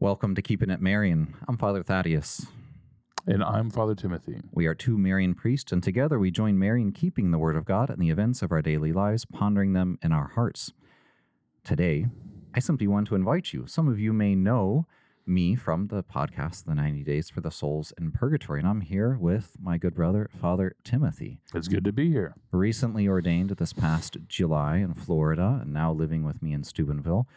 Welcome to Keeping It Marian. I'm Father Thaddeus. And I'm Father Timothy. We are two Marian priests, and together we join Mary in keeping the Word of God and the events of our daily lives, pondering them in our hearts. Today, I simply want to invite you. Some of you may know me from the podcast, The 90 Days for the Souls in Purgatory, and I'm here with my good brother, Father Timothy. It's good to be here. Recently ordained this past July in Florida, and now living with me in Steubenville.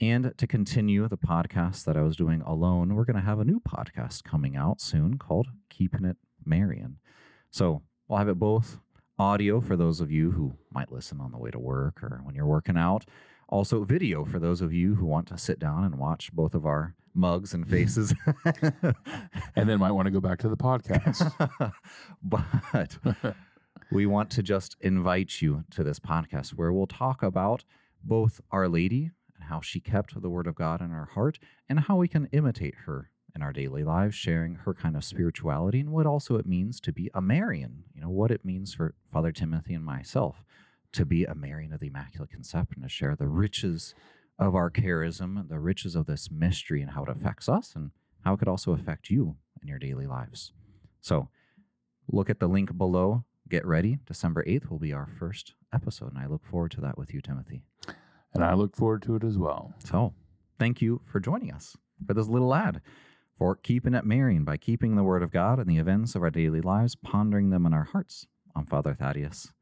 And to continue the podcast that I was doing alone, we're going to have a new podcast coming out soon called Keeping It Marian. So we'll have it both audio for those of you who might listen on the way to work or when you're working out. Also, video for those of you who want to sit down and watch both of our mugs and faces. and then might want to go back to the podcast. but we want to just invite you to this podcast where we'll talk about both Our Lady how she kept the Word of God in her heart and how we can imitate her in our daily lives, sharing her kind of spirituality and what also it means to be a Marian, you know, what it means for Father Timothy and myself to be a Marian of the Immaculate Conception, to share the riches of our charism, the riches of this mystery and how it affects us and how it could also affect you in your daily lives. So look at the link below. Get ready. December 8th will be our first episode, and I look forward to that with you, Timothy. And I look forward to it as well. So thank you for joining us for this little ad for keeping it Marian by keeping the Word of God and the events of our daily lives, pondering them in our hearts. I'm Father Thaddeus.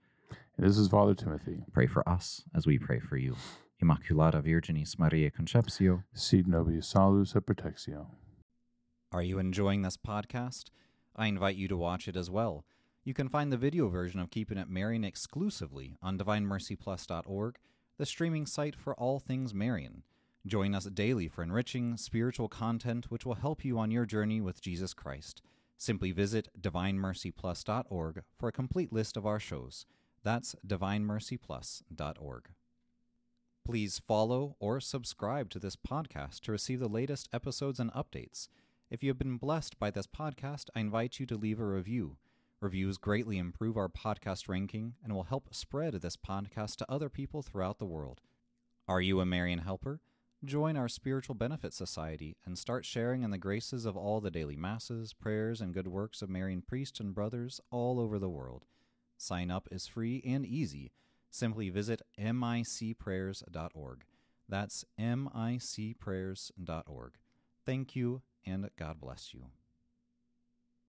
This is Father Timothy. Pray for us as we pray for you. Immaculata Virginis Mariae Conceptio. Sit nobis salus et protectio. Are you enjoying this podcast? I invite you to watch it as well. You can find the video version of Keeping It Marian exclusively on DivineMercyPlus.org, the streaming site for all things Marian. Join us daily for enriching spiritual content which will help you on your journey with Jesus Christ. Simply visit DivineMercyPlus.org for a complete list of our shows. That's DivineMercyPlus.org. Please follow or subscribe to this podcast to receive the latest episodes and updates. If you have been blessed by this podcast, I invite you to leave a review. Reviews greatly improve our podcast ranking and will help spread this podcast to other people throughout the world. Are you a Marian helper? Join our Spiritual Benefit Society and start sharing in the graces of all the daily masses, prayers, and good works of Marian priests and brothers all over the world. Sign up is free and easy. Simply visit micprayers.org. That's micprayers.org. Thank you, and God bless you.